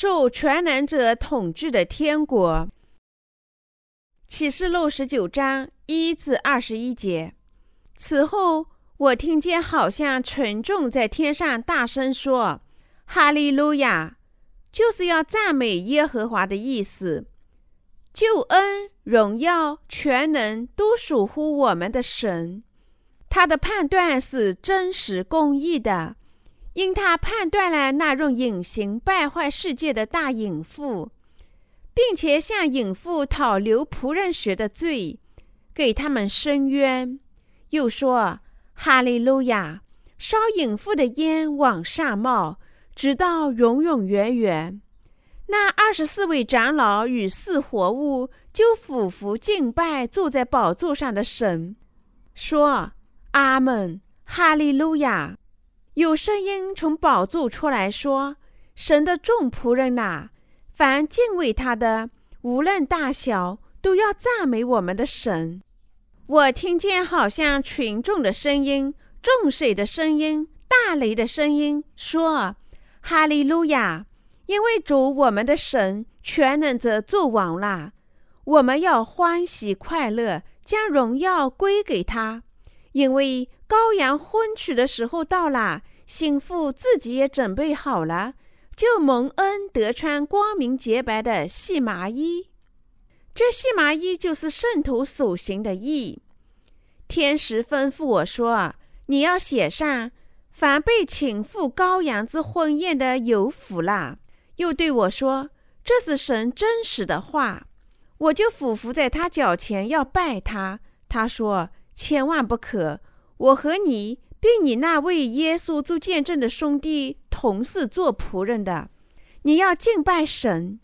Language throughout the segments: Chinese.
受全能者统治的天国。启示录十九章一至二十一节。此后，我听见好像群众在天上大声说：“哈利路亚！”就是要赞美耶和华的意思。救恩、荣耀、全能都属乎我们的神。他的判断是真实公义的，因他判断了那用隐形败坏世界的大隐妇，并且向隐妇讨留仆人学的罪，给他们伸冤。又说：“哈利路亚！烧隐妇的烟往上冒，直到永永远远。”那二十四位长老与四活物就俯伏敬拜坐在宝座上的神，说：“阿门，哈利路亚！”有声音从宝座出来说：“神的众仆人呐，凡敬畏他的，无论大小，都要赞美我们的神。”我听见好像群众的声音、众水的声音、大雷的声音，说：“哈利路亚！”因为主我们的神全能者做王了，我们要欢喜快乐，将荣耀归给他。因为羔羊婚娶的时候到了，新妇自己也准备好了，就蒙恩得穿光明洁白的细麻衣。这细麻衣就是圣徒所行的义。天使吩咐我说：“你要写上，凡被请赴羔羊之婚宴的有福了。”又对我说：“这是神真实的话。”我就俯伏在他脚前要拜他。他说：“千万不可！我和你并你那位耶稣做见证的兄弟同是做仆人的。你要敬拜神，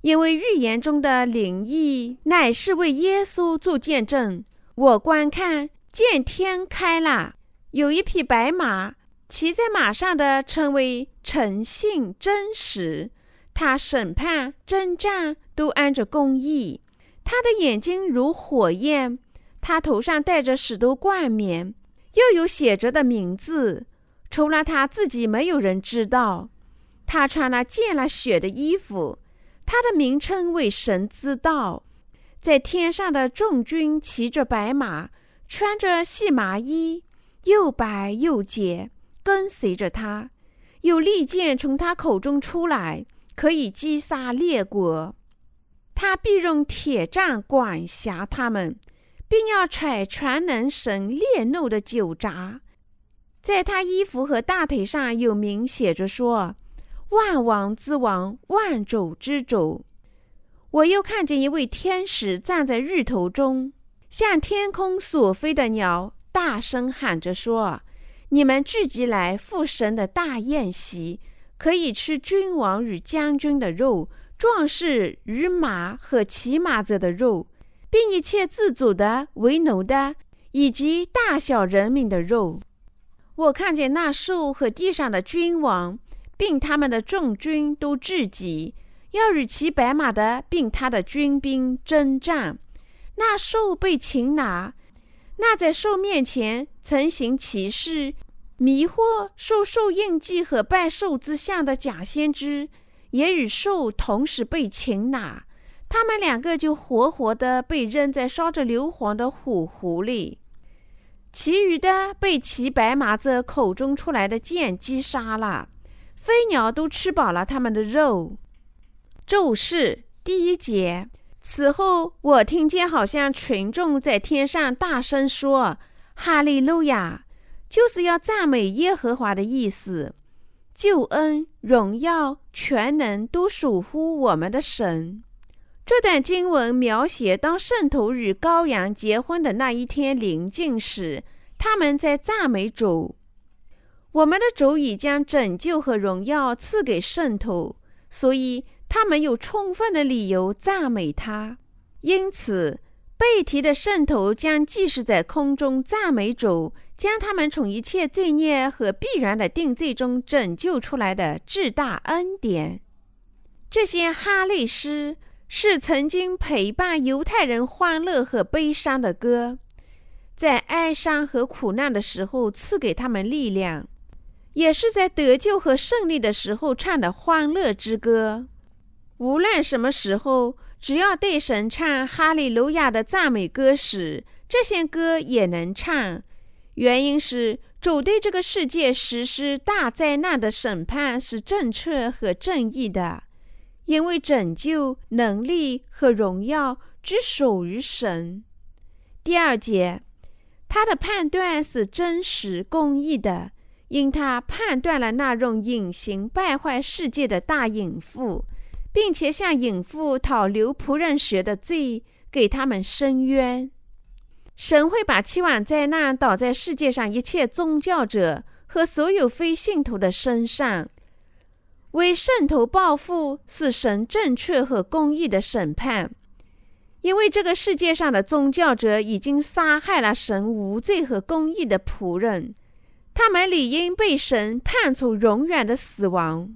因为预言中的灵异乃是为耶稣做见证。我观看，见天开了，有一匹白马，骑在马上的称为诚信真实。”他审判、征战都按着公义。他的眼睛如火焰，他头上戴着许多冠冕，又有写着的名字。除了他自己，没有人知道。他穿了溅了血的衣服，他的名称为神之道。在天上的众军骑着白马，穿着细麻衣，又白又洁，跟随着他。有利剑从他口中出来。可以击杀列国，他必用铁杖管辖他们，并要踹全能神烈怒的酒闸。在他衣服和大腿上有名写着说：“万王之王，万主之主。”我又看见一位天使站在日头中，向天空所飞的鸟大声喊着说：“你们聚集来赴神的大宴席。”可以吃君王与将军的肉，壮士与马和骑马者的肉，并一切自主的、为奴的，以及大小人民的肉。我看见那兽和地上的君王，并他们的众军都聚集，要与骑白马的并他的军兵征战。那兽被擒拿，那在兽面前曾行奇事。迷惑受兽印记和拜兽之像的假先知，也与兽同时被擒拿，他们两个就活活的被扔在烧着硫磺的火湖里，其余的被骑白马者口中出来的剑击杀了，飞鸟都吃饱了他们的肉。咒誓第一节。此后，我听见好像群众在天上大声说：“哈利路亚。”就是要赞美耶和华的意思，救恩、荣耀、全能都属乎我们的神。这段经文描写当圣徒与羔羊结婚的那一天临近时，他们在赞美主。我们的主已将拯救和荣耀赐给圣徒，所以他们有充分的理由赞美他。因此，被提的圣徒将继续在空中赞美主。将他们从一切罪孽和必然的定罪中拯救出来的至大恩典。这些哈利诗是曾经陪伴犹太人欢乐和悲伤的歌，在哀伤和苦难的时候赐给他们力量，也是在得救和胜利的时候唱的欢乐之歌。无论什么时候，只要对神唱哈利路亚的赞美歌时，这些歌也能唱。原因是主对这个世界实施大灾难的审判是正确和正义的，因为拯救能力和荣耀只属于神。第二节，他的判断是真实公义的，因他判断了那用隐形败坏世界的大隐妇。并且向隐妇讨流仆人学的罪，给他们伸冤。神会把期望灾难倒在世界上一切宗教者和所有非信徒的身上。为圣徒报复是神正确和公义的审判，因为这个世界上的宗教者已经杀害了神无罪和公义的仆人，他们理应被神判处永远的死亡。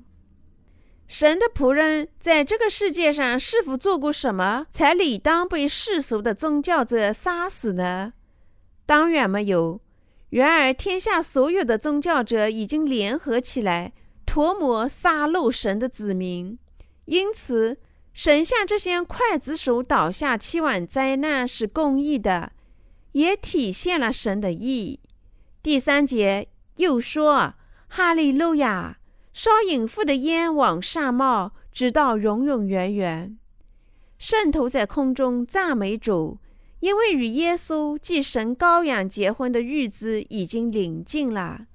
神的仆人在这个世界上是否做过什么，才理当被世俗的宗教者杀死呢？当然没有。然而，天下所有的宗教者已经联合起来，涂抹杀戮神的子民。因此，神向这些刽子手倒下期望灾难是公义的，也体现了神的意。第三节又说：“哈利路亚。”烧淫妇的烟往上冒，直到永永远远。圣徒在空中赞美主，因为与耶稣即神羔羊结婚的日子已经临近了。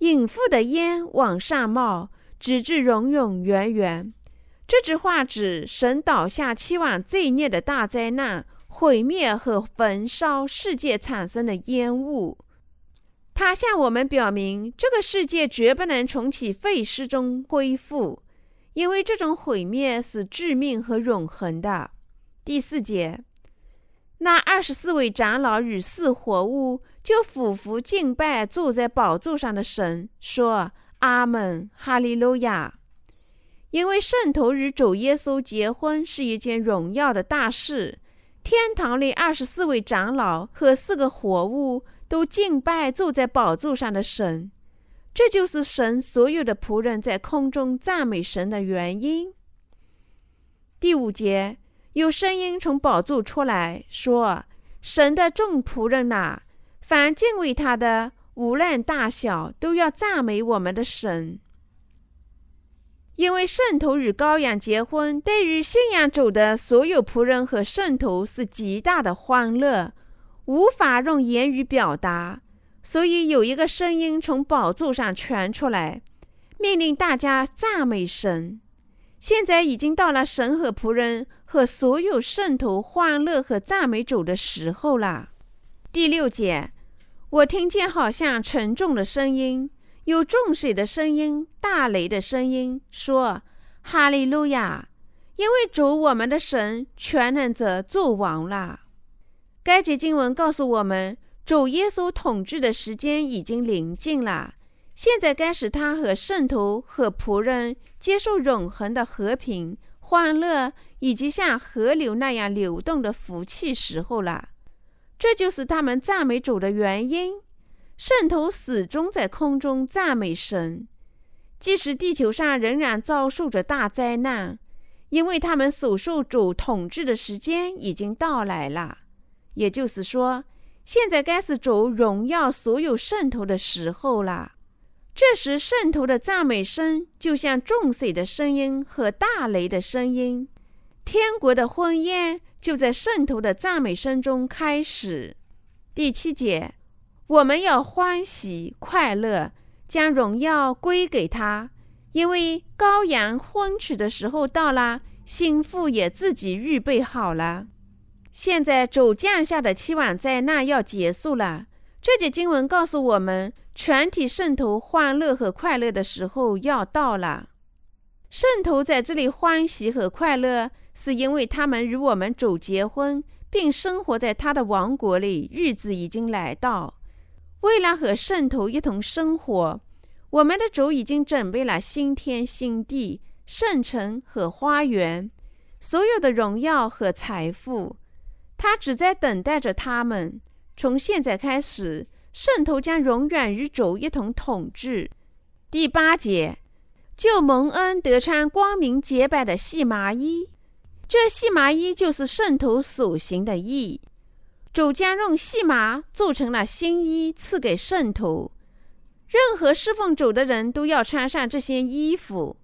隐妇的烟往上冒，直至永永远远。这句话指神倒下期望罪孽的大灾难，毁灭和焚烧世界产生的烟雾。他向我们表明，这个世界绝不能重启废墟中恢复，因为这种毁灭是致命和永恒的。第四节，那二十四位长老与四活物就俯伏敬拜坐在宝座上的神，说：“阿门，哈利路亚！”因为圣徒与主耶稣结婚是一件荣耀的大事，天堂里二十四位长老和四个活物。都敬拜坐在宝座上的神，这就是神所有的仆人在空中赞美神的原因。第五节有声音从宝座出来说：“神的众仆人呐，凡敬畏他的，无论大小，都要赞美我们的神，因为圣徒与羔羊结婚，对于信仰主的所有仆人和圣徒是极大的欢乐。”无法用言语表达，所以有一个声音从宝座上传出来，命令大家赞美神。现在已经到了神和仆人和所有圣徒欢乐和赞美主的时候了。第六节，我听见好像沉重的声音，有重水的声音，大雷的声音，说：“哈利路亚！因为主我们的神全能者作王了。”该节经文告诉我们，主耶稣统治的时间已经临近了。现在该使他和圣徒和仆人接受永恒的和平、欢乐，以及像河流那样流动的福气时候了。这就是他们赞美主的原因。圣徒始终在空中赞美神，即使地球上仍然遭受着大灾难，因为他们所受主统治的时间已经到来了。也就是说，现在该是主荣耀所有圣徒的时候了。这时，圣徒的赞美声就像众水的声音和大雷的声音。天国的婚宴就在圣徒的赞美声中开始。第七节，我们要欢喜快乐，将荣耀归给他，因为羔羊婚娶的时候到了，心腹也自己预备好了。现在主降下的期望灾难要结束了。这节经文告诉我们，全体圣徒欢乐和快乐的时候要到了。圣徒在这里欢喜和快乐，是因为他们与我们主结婚，并生活在他的王国里，日子已经来到。为了和圣徒一同生活，我们的主已经准备了新天新地、圣城和花园，所有的荣耀和财富。他只在等待着他们。从现在开始，圣徒将永远与主一同统治。第八节，就蒙恩得穿光明洁白的细麻衣。这细麻衣就是圣徒所行的义。主将用细麻做成了新衣，赐给圣徒。任何侍奉主的人都要穿上这些衣服。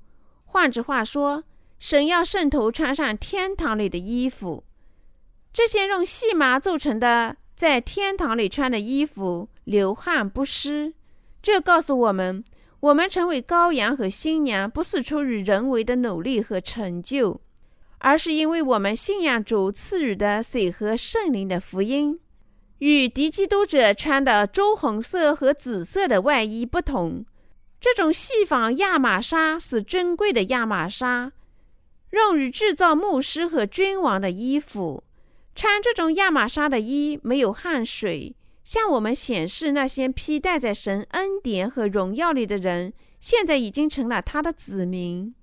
换句话说，神要圣徒穿上天堂里的衣服。这些用细麻做成的，在天堂里穿的衣服，流汗不湿。这告诉我们，我们成为羔羊和新娘，不是出于人为的努力和成就。而是因为我们信仰主赐予的水和圣灵的福音，与敌基督者穿的朱红色和紫色的外衣不同。这种细纺亚麻纱是珍贵的亚麻纱，用于制造牧师和君王的衣服。穿这种亚麻纱的衣没有汗水，向我们显示那些披戴在神恩典和荣耀里的人，现在已经成了他的子民。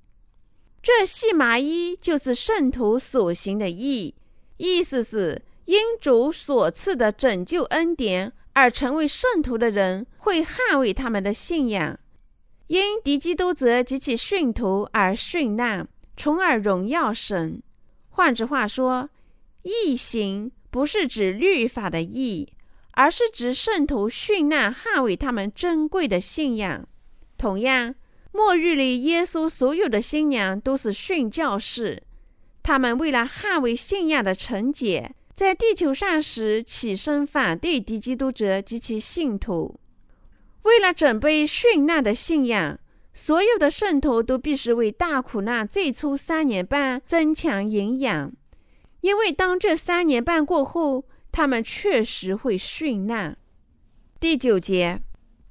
这细麻衣就是圣徒所行的义，意思是因主所赐的拯救恩典而成为圣徒的人会捍卫他们的信仰；因敌基督者及其信徒而殉难，从而荣耀神。换句话说，义行不是指律法的义，而是指圣徒殉难捍卫他们珍贵的信仰。同样。末日里，耶稣所有的新娘都是殉教士，他们为了捍卫信仰的纯洁，在地球上时起身反对敌基督者及其信徒。为了准备殉难的信仰，所有的圣徒都必须为大苦难最初三年半增强营养，因为当这三年半过后，他们确实会殉难。第九节，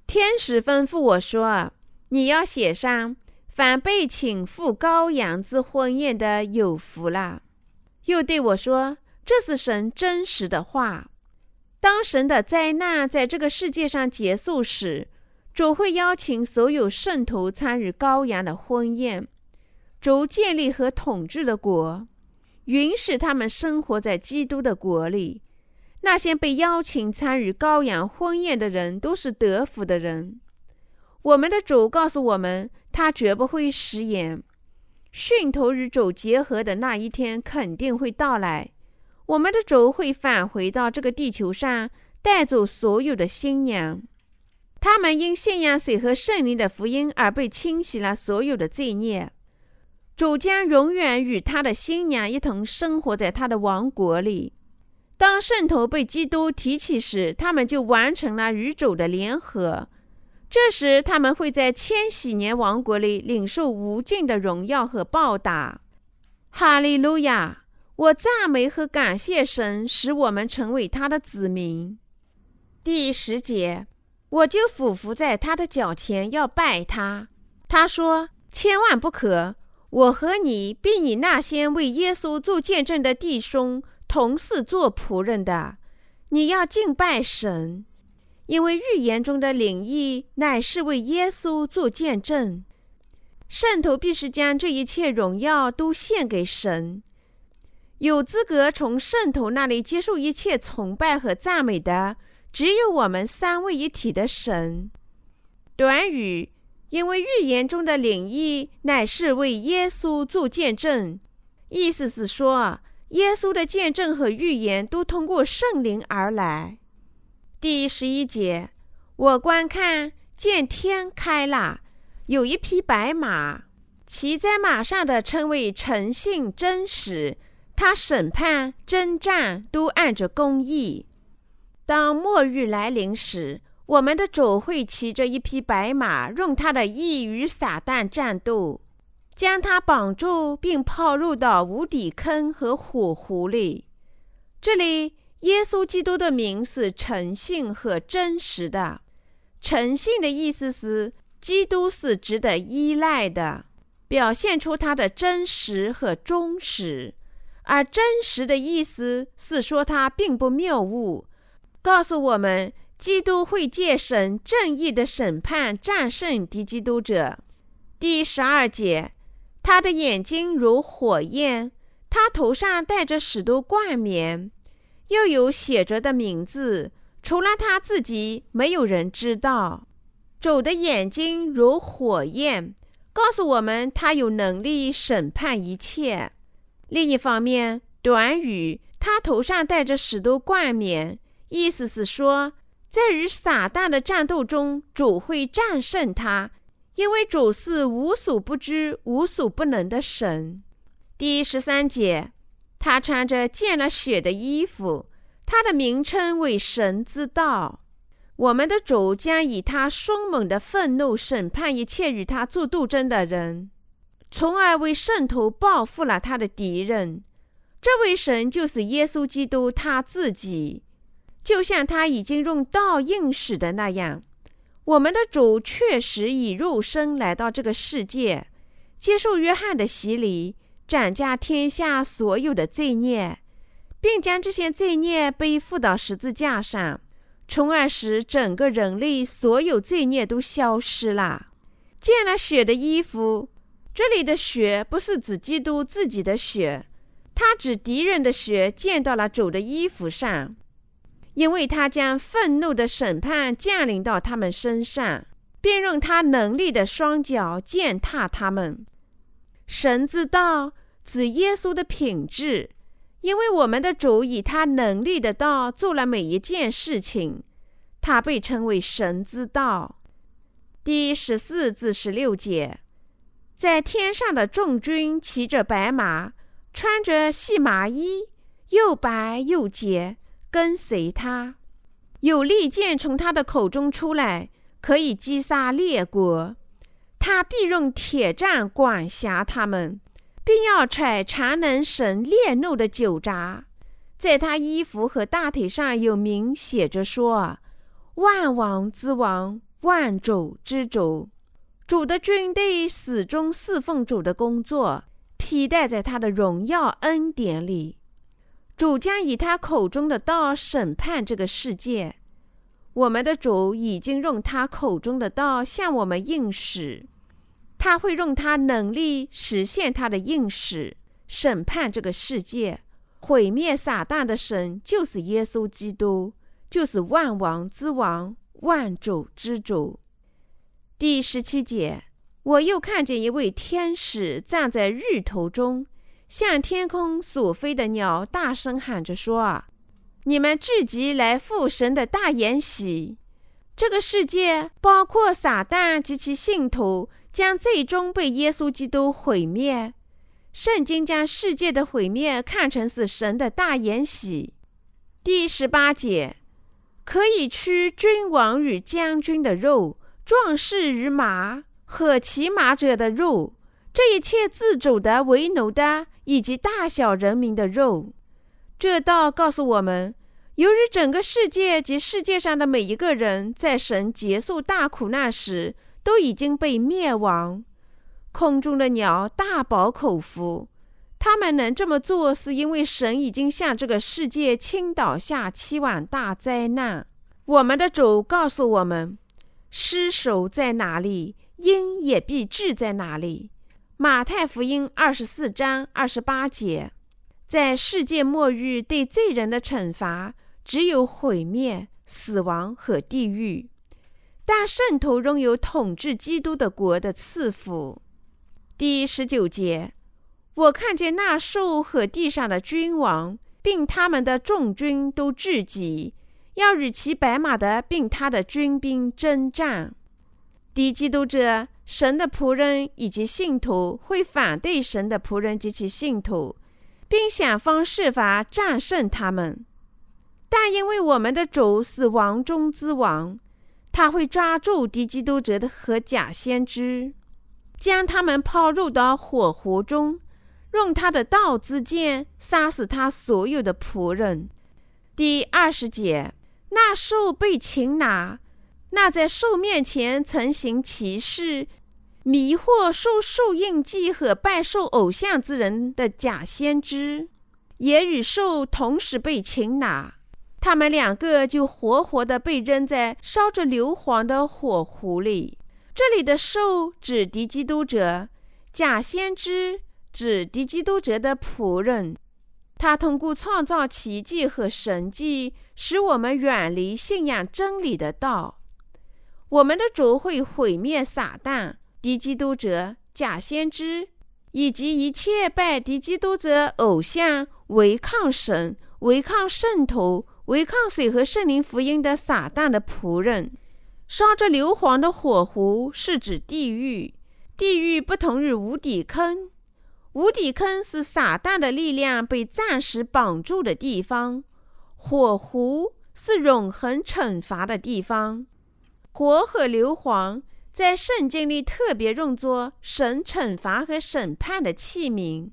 天使吩咐我说。你要写上：凡被请赴羔羊之婚宴的有福了。又对我说：“这是神真实的话。当神的灾难在这个世界上结束时，主会邀请所有圣徒参与羔羊的婚宴，主建立和统治的国，允许他们生活在基督的国里。那些被邀请参与羔羊婚宴的人，都是得福的人。”我们的主告诉我们，他绝不会食言。训徒与主结合的那一天肯定会到来。我们的主会返回到这个地球上，带走所有的新娘。他们因信仰水和圣灵的福音而被清洗了所有的罪孽。主将永远与他的新娘一同生活在他的王国里。当圣徒被基督提起时，他们就完成了与主的联合。这时，他们会在千禧年王国里领受无尽的荣耀和报答。哈利路亚！我赞美和感谢神，使我们成为他的子民。第十节，我就俯伏在他的脚前要拜他。他说：“千万不可！我和你，并以那些为耶稣做见证的弟兄，同是做仆人的。你要敬拜神。”因为预言中的灵异乃是为耶稣做见证，圣徒必须将这一切荣耀都献给神。有资格从圣徒那里接受一切崇拜和赞美的，只有我们三位一体的神。短语，因为预言中的灵异乃是为耶稣做见证，意思是说，耶稣的见证和预言都通过圣灵而来。第十一节，我观看见天开了，有一匹白马，骑在马上的称为诚信真实，他审判征战都按着公义。当末日来临时，我们的主会骑着一匹白马，用他的义与撒旦战斗，将他绑住，并抛入到无底坑和火湖里。这里。耶稣基督的名是诚信和真实的。诚信的意思是基督是值得依赖的，表现出他的真实和忠实；而真实的意思是说他并不谬误，告诉我们基督会借神正义的审判战胜敌基督者。第十二节，他的眼睛如火焰，他头上戴着许多冠冕。又有写着的名字，除了他自己，没有人知道。主的眼睛如火焰，告诉我们他有能力审判一切。另一方面，短语他头上戴着许多冠冕，意思是说，在与撒旦的战斗中，主会战胜他，因为主是无所不知、无所不能的神。第十三节，他穿着溅了血的衣服，他的名称为神之道。我们的主将以他凶猛的愤怒审判一切与他做斗争的人，从而为圣徒报复了他的敌人。这位神就是耶稣基督他自己，就像他已经用道应许的那样，我们的主确实以肉身来到这个世界，接受约翰的洗礼。斩下天下所有的罪孽，并将这些罪孽背负到十字架上，从而使整个人类所有罪孽都消失了。见了血的衣服，这里的血不是指基督自己的血，他指敌人的血溅到了主的衣服上，因为他将愤怒的审判降临到他们身上，并用他能力的双脚践踏他们。神之道。指耶稣的品质，因为我们的主以他能力的道做了每一件事情，他被称为神之道。第十四至十六节，在天上的众军骑着白马，穿着细麻衣，又白又洁，跟随他。有利剑从他的口中出来，可以击杀列国。他必用铁杖管辖他们。并要揣常能神烈怒的酒闸，在他衣服和大腿上有名写着说：“万王之王，万主之主。”主的军队始终侍奉主的工作，披戴在他的荣耀恩典里。主将以他口中的道审判这个世界。我们的主已经用他口中的道向我们应许。他会用他能力实现他的应许，审判这个世界，毁灭撒旦的神就是耶稣基督，就是万王之王，万主之主。第十七节，我又看见一位天使站在日头中，向天空所飞的鸟大声喊着说：“啊你们聚集来赴神的大筵席。”这个世界包括撒旦及其信徒。将最终被耶稣基督毁灭。圣经将世界的毁灭看成是神的大筵席。第十八节，可以吃君王与将军的肉，壮士与马和骑马者的肉，这一切自主的、为奴的以及大小人民的肉。这道告诉我们，由于整个世界及世界上的每一个人，在神结束大苦难时。都已经被灭亡。空中的鸟大饱口福，他们能这么做，是因为神已经向这个世界倾倒下七万大灾难。我们的主告诉我们：尸首在哪里，鹰也必至在哪里。马太福音二十四章二十八节，在世界末日对罪人的惩罚，只有毁灭、死亡和地狱。但圣徒拥有统治基督的国的赐福。第十九节，我看见那兽和地上的君王，并他们的众军都聚集，要与骑白马的并他的军兵征战。敌基督者、神的仆人以及信徒会反对神的仆人及其信徒，并想方设法战胜他们。但因为我们的主是王中之王。他会抓住敌基督者的和假先知，将他们抛入到火湖中，用他的道之剑杀死他所有的仆人。第二十节，那兽被擒拿，那在兽面前曾行奇事、迷惑受兽印记和拜兽偶像之人的假先知，也与兽同时被擒拿。他们两个就活活的被扔在烧着硫磺的火湖里。这里的兽指敌基督者，假先知指敌基督者的仆人。他通过创造奇迹和神迹，使我们远离信仰真理的道。我们的主会毁灭撒旦、敌基督者、假先知，以及一切拜敌基督者偶像、违抗神、违抗圣徒、违抗水和圣灵福音的撒旦的仆人。烧着硫磺的火湖是指地狱，地狱不同于无底坑。无底坑是撒旦的力量被暂时绑住的地方，火湖是永恒惩罚的地方。火和硫磺在圣经里特别用作神惩罚和审判的器皿。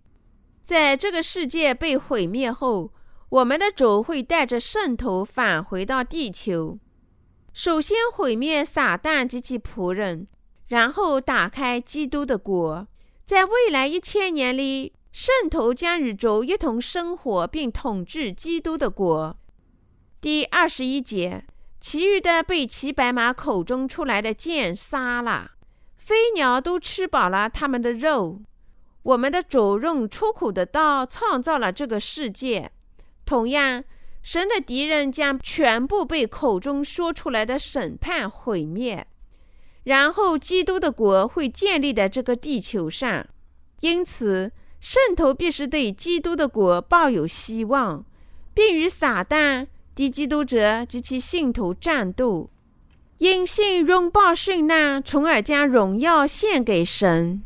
在这个世界被毁灭后，我们的主会带着圣徒返回到地球，首先毁灭撒旦及其仆人，然后打开基督的国。在未来一千年里，圣徒将与主一同生活，并统治基督的国。第二十一节，其余的被骑白马口中出来的剑杀了，飞鸟都吃饱了他们的肉。我们的主用出苦的刀创造了这个世界，同样，神的敌人将全部被口中说出来的审判毁灭。然后，基督的国会建立在这个地球上，因此，圣徒必须对基督的国抱有希望，并与撒旦、敌基督者及其信徒战斗，因信拥抱殉难，从而将荣耀献给神。